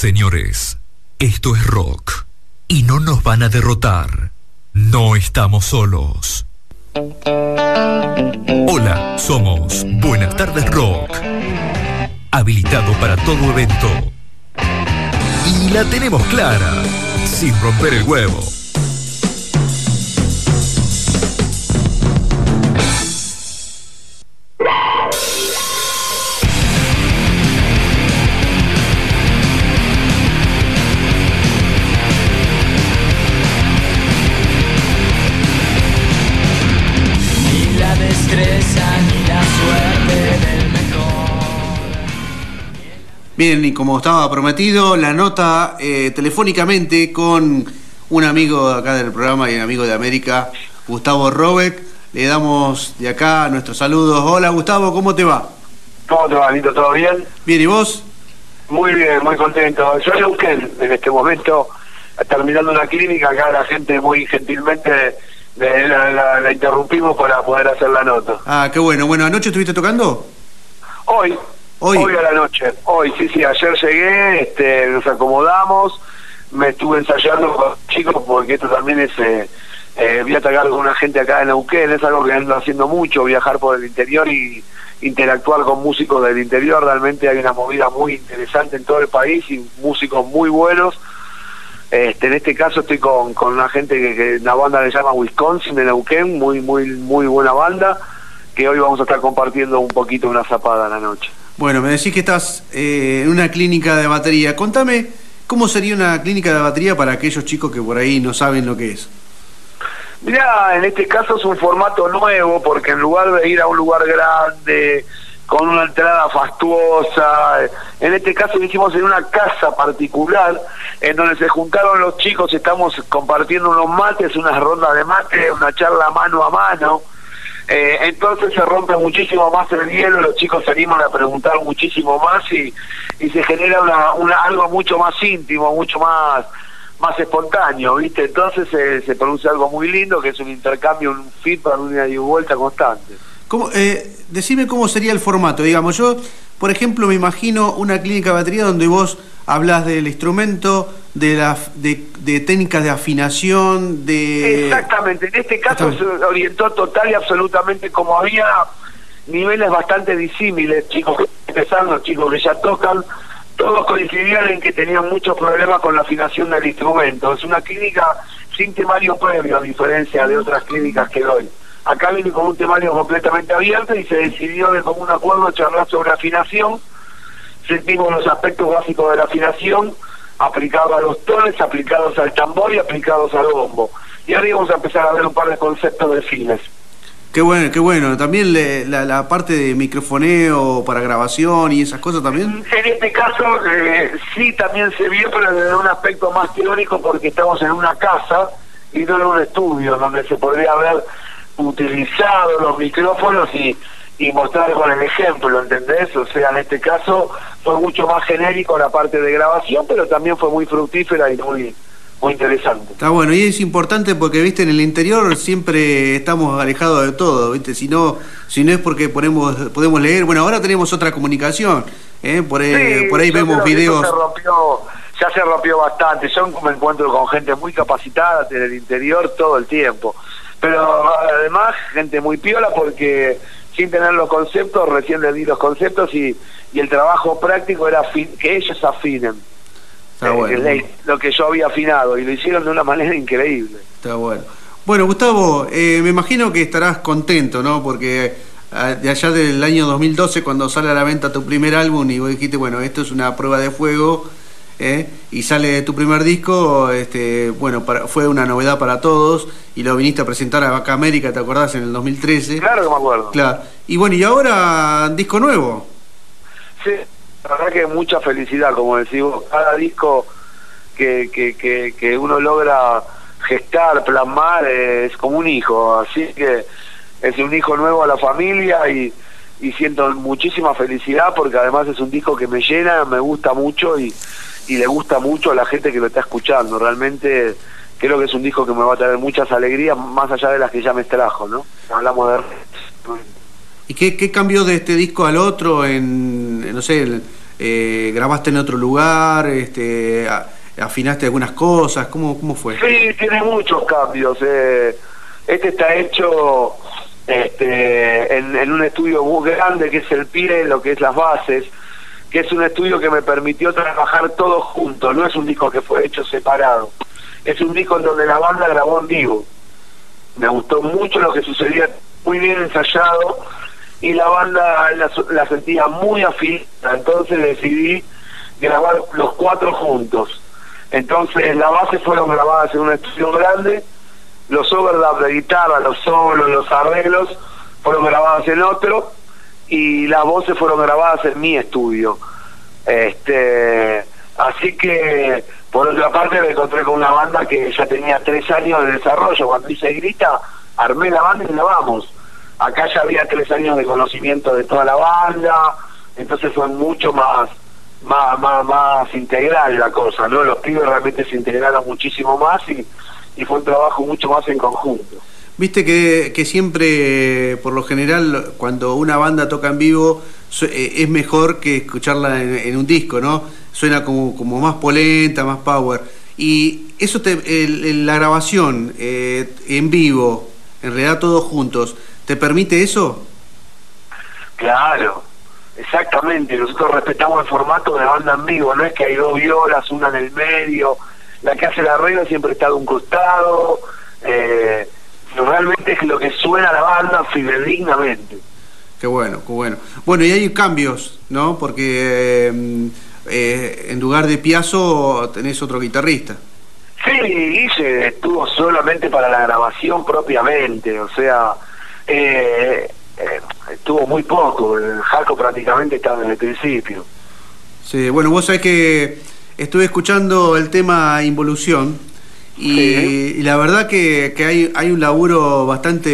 Señores, esto es rock y no nos van a derrotar. No estamos solos. Hola, somos Buenas tardes Rock. Habilitado para todo evento. Y la tenemos clara, sin romper el huevo. Bien, y como estaba prometido, la nota eh, telefónicamente con un amigo acá del programa y un amigo de América, Gustavo Robeck. Le damos de acá nuestros saludos. Hola Gustavo, ¿cómo te va? ¿Cómo te va, Lito? ¿Todo bien? Bien, ¿y vos? Muy bien, muy contento. Yo en Neuquén, en este momento, terminando una clínica, acá la gente muy gentilmente la- la interrumpimos para poder hacer la nota. Ah, qué bueno. Bueno, ¿anoche estuviste tocando? Hoy, Hoy. a la noche. Hoy, sí, sí, ayer llegué, este, nos acomodamos, me estuve ensayando con chicos porque esto también es... Eh, eh, voy a atacar con una gente acá en Neuquén, es algo que ando haciendo mucho, viajar por el interior y interactuar con músicos del interior. Realmente hay una movida muy interesante en todo el país y músicos muy buenos. Este, en este caso estoy con, con una gente que, que una banda se llama Wisconsin de Neuquén, muy muy muy buena banda, que hoy vamos a estar compartiendo un poquito una zapada en la noche. Bueno, me decís que estás eh, en una clínica de batería. Contame, ¿cómo sería una clínica de batería para aquellos chicos que por ahí no saben lo que es? Mirá, en este caso es un formato nuevo porque en lugar de ir a un lugar grande, con una entrada fastuosa, en este caso lo en una casa particular, en donde se juntaron los chicos, estamos compartiendo unos mates, unas rondas de mate, una charla mano a mano. Eh, entonces se rompe muchísimo más el hielo, los chicos se animan a preguntar muchísimo más y, y se genera una, una, algo mucho más íntimo, mucho más más espontáneo, ¿viste? Entonces eh, se produce algo muy lindo que es un intercambio, un feedback, una ida y vuelta constante. ¿Cómo, eh, decime cómo sería el formato. Digamos, yo, por ejemplo, me imagino una clínica de batería donde vos hablas del instrumento, de, la, de, de técnicas de afinación, de... Exactamente, en este caso se orientó total y absolutamente como había niveles bastante disímiles, chicos que empezando, chicos que ya tocan, todos coincidían en que tenían muchos problemas con la afinación del instrumento. Es una clínica sin temario previo, a diferencia de otras clínicas que doy. Acá viene con un temario completamente abierto y se decidió de común acuerdo charlar sobre afinación. Sentimos los aspectos básicos de la afinación aplicados a los tones, aplicados al tambor y aplicados al bombo. Y ahora vamos a empezar a ver un par de conceptos de fines. Qué bueno, qué bueno. También le- la, la parte de microfoneo para grabación y esas cosas también. En este caso eh, sí también se vio, pero desde un aspecto más teórico porque estamos en una casa y no en un estudio donde se podría haber utilizado los micrófonos y, y mostrar con el ejemplo, ¿entendés? O sea, en este caso fue mucho más genérico la parte de grabación, pero también fue muy fructífera y muy muy interesante. Está bueno, y es importante porque, viste, en el interior siempre estamos alejados de todo, viste, si no, si no es porque ponemos, podemos leer, bueno, ahora tenemos otra comunicación, ¿eh? por, ahí- Sí, por ahí vemos videos. se rompió, ya se rompió bastante. Yo me encuentro con gente muy capacitada en el interior todo el tiempo. Pero además, gente muy piola porque sin tener los conceptos, recién le di los conceptos y, y el trabajo práctico era fin- que ellos afinen. Está eh, bueno. lo que yo había afinado y lo hicieron de una manera increíble. Está bueno. Bueno, Gustavo, eh, me imagino que estarás contento, ¿no? Porque ah, de allá del año 2012, cuando sale a la venta tu primer álbum y vos dijiste, bueno, esto es una prueba de fuego, ¿eh? y sale tu primer disco, este, bueno, para- fue una novedad para todos, y lo viniste a presentar a Vaca América, ¿te acordás? En el 2013. Claro que me acuerdo. Claro. Y bueno, y ahora disco nuevo. Sí, La verdad que mucha felicidad, como decís vos, cada disco que, que, que, que uno logra gestar, plasmar, eh, es como un hijo, así que es un hijo nuevo a la familia y, y siento muchísima felicidad porque además es un disco que me llena, me gusta mucho y, y le gusta mucho a la gente que lo está escuchando, realmente creo que es un disco que me va a traer muchas alegrías más allá de las que ya me trajo, ¿no? Hablamos de... ¿Y qué, qué cambió de este disco al otro? En, no sé, eh, grabaste en otro lugar, este, a- afinaste algunas cosas, ¿cómo, cómo fue? Sí, tiene muchos cambios. eh. Este está hecho este, en, en un estudio muy grande que es el PIRE, lo que es las bases, que es un estudio que me permitió trabajar todos juntos. No es un disco que fue hecho separado. Es un disco en donde la banda grabó en vivo. Me gustó mucho lo que sucedía, muy bien ensayado y la banda la, sentía muy afilada. Entonces decidí grabar los cuatro juntos. Entonces las bases fueron grabadas en un estudio grande, los overdubs de guitarra, los solos, los arreglos fueron grabados en otro y las voces fueron grabadas en mi estudio. Este, así que por otra parte me encontré con una banda que ya tenía tres años de desarrollo. Cuando hice Grita, armé la banda y grabamos. Acá ya había tres años de conocimiento de toda la banda, entonces fue mucho más más, más, más integral la cosa, ¿no? Los pibes realmente se integraron muchísimo más y, y fue un trabajo mucho más en conjunto. Viste que, que siempre, por lo general, cuando una banda toca en vivo, su- eh, es mejor que escucharla en, un disco, ¿no? Suena como, como más polenta, más power. Y eso, te, la grabación eh, en vivo, en realidad todos juntos, ¿te permite eso? Claro, exactamente. Nosotros respetamos el formato de banda en vivo, no es que hay dos violas, una en el medio, la que hace el arreglo siempre está de un costado. Eh, realmente es lo que suena la banda fidedignamente. Qué bueno, qué bueno. Bueno, y hay cambios, ¿no? Porque eh, eh, en lugar de Piazzo tenés otro guitarrista. Sí, Guille estuvo solamente para la grabación propiamente, o sea, eh, eh, estuvo muy poco, el Jaco prácticamente estaba en el principio. Sí, bueno, vos sabés que estuve escuchando el tema Involución y, Sí. y la verdad que, que hay, hay un laburo bastante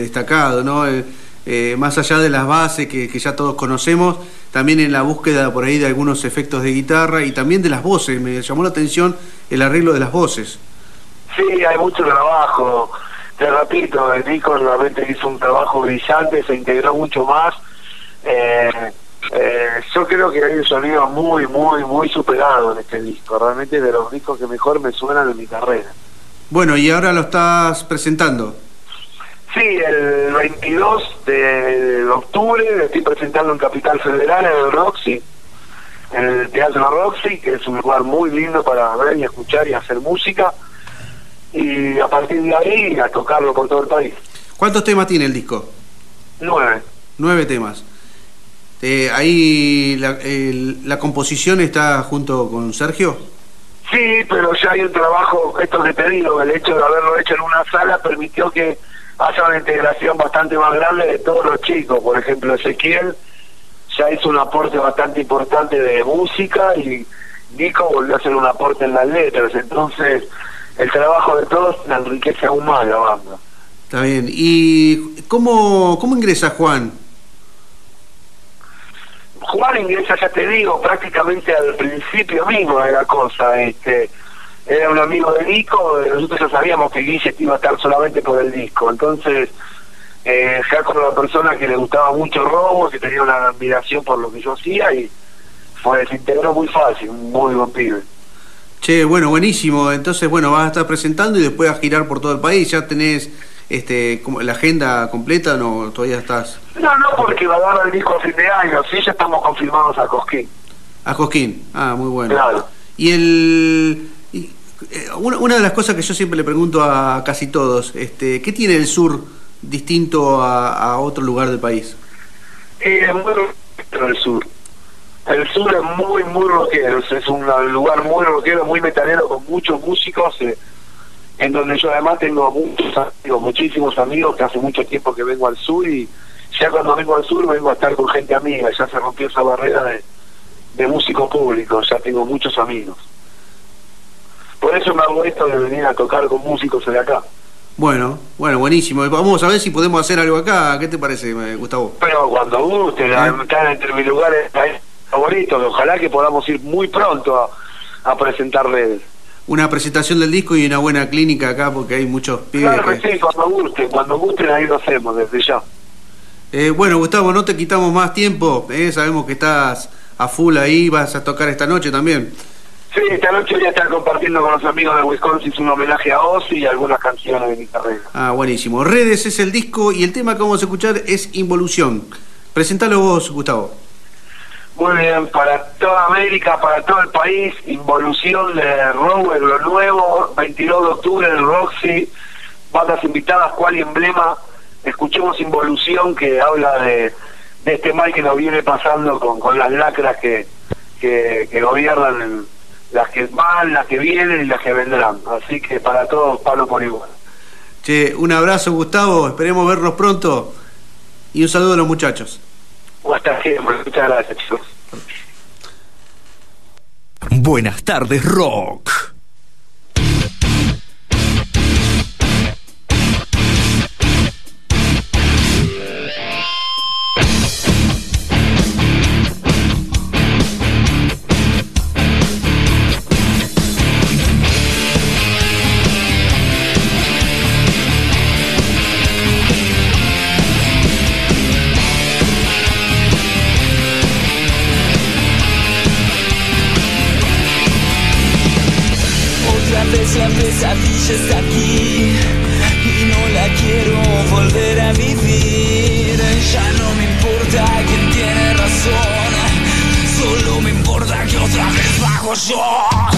destacado, ¿no? Eh, eh, más allá de las bases que, que ya todos conocemos, también en la búsqueda por ahí de algunos efectos de guitarra y también de las voces. Me llamó la atención el arreglo de las voces. Sí, hay mucho trabajo, te repito, el disco realmente hizo un trabajo brillante, se integró mucho más. Eh, eh, yo creo que hay un sonido muy, muy, muy superado en este disco, realmente de los discos que mejor me suenan en mi carrera. Bueno, y ahora lo estás presentando. Sí, el 22 de octubre estoy presentando en Capital Federal, en el Roxy, en el Teatro Roxy, que es un lugar muy lindo para ver y escuchar y hacer música. Y a partir de ahí a tocarlo por todo el país. ¿Cuántos temas tiene el disco? Nueve. Nueve temas. Eh, ahí la, composición está junto con Sergio. Sí, pero ya hay un trabajo, esto que te digo, el hecho de haberlo hecho en una sala permitió que haya una integración bastante más grande de todos los chicos. Por ejemplo, Ezequiel ya hizo un aporte bastante importante de música y Nico volvió a hacer un aporte en las letras. Entonces, el trabajo de todos la enriquece aún más la banda. Está bien. ¿Y cómo, cómo ingresa Juan? Juan ingresa, ya te digo, prácticamente al principio mismo de la cosa. Este, era un amigo de Nico, nosotros ya sabíamos que Guille iba a estar solamente por el disco. Entonces, eh, Jaco era una persona que le gustaba mucho el robo, que tenía una admiración por lo que yo hacía y fue, integró muy fácil, muy buen pibe. Che, bueno, buenísimo. Entonces, bueno, vas a estar presentando y después a girar por todo el país. ¿Ya tenés este, como la agenda completa o no? ¿Todavía estás No, no, porque va a dar el disco a fin de año, sí, ya estamos confirmados a Cosquín. a Cosquín? Ah, muy bueno. Claro. Y el... y, eh, una, una de las cosas que yo siempre le pregunto a casi todos, este, ¿qué tiene el sur distinto a, a otro lugar del país? Eh, es muy rockero el sur. El sur es muy, muy rockero. Es un lugar muy rockero, muy metalero, con muchos músicos. eh, en donde yo además tengo muchos amigos, muchísimos amigos, que hace mucho tiempo que vengo al sur y ya cuando vengo al sur vengo a estar con gente amiga. Ya se rompió esa barrera de, de músico público, ya tengo muchos amigos. Por eso me hago esto de venir a tocar con músicos de acá. Bueno, bueno, buenísimo. Vamos a ver si podemos hacer algo acá. ¿Qué te parece, eh, Gustavo? Pero cuando guste, la- están entre mis lugares favoritos, ojalá que podamos ir muy pronto a, a presentar redes. Una presentación del disco y una buena clínica acá porque hay muchos pibes Claro que... sí, cuando guste, cuando gusten ahí lo hacemos desde ya. Eh, bueno, Gustavo, no te quitamos más tiempo. eh, Sabemos que estás a full ahí. Vas a tocar esta noche también. Sí, esta noche voy a estar compartiendo con los amigos de Wisconsin un homenaje a Ozzy y algunas canciones de mi carrera. Ah, buenísimo. Redes es el disco y el tema que vamos a escuchar es Involución. Presentalo vos, Gustavo. Muy bien, para toda América, para todo el país, Involución de Rower, lo nuevo, 22 de octubre en Roxy, bandas invitadas, cual emblema, escuchemos Involución que habla de, de este mal que nos viene pasando con, con las lacras que, que, que gobiernan, las que van, las que vienen y las que vendrán. Así que para todos, palo por igual. Che, un abrazo, Gustavo. Esperemos vernos pronto. Y un saludo a los muchachos. Hasta siempre, muchas gracias chicos. Buenas tardes, Rock. bonjour.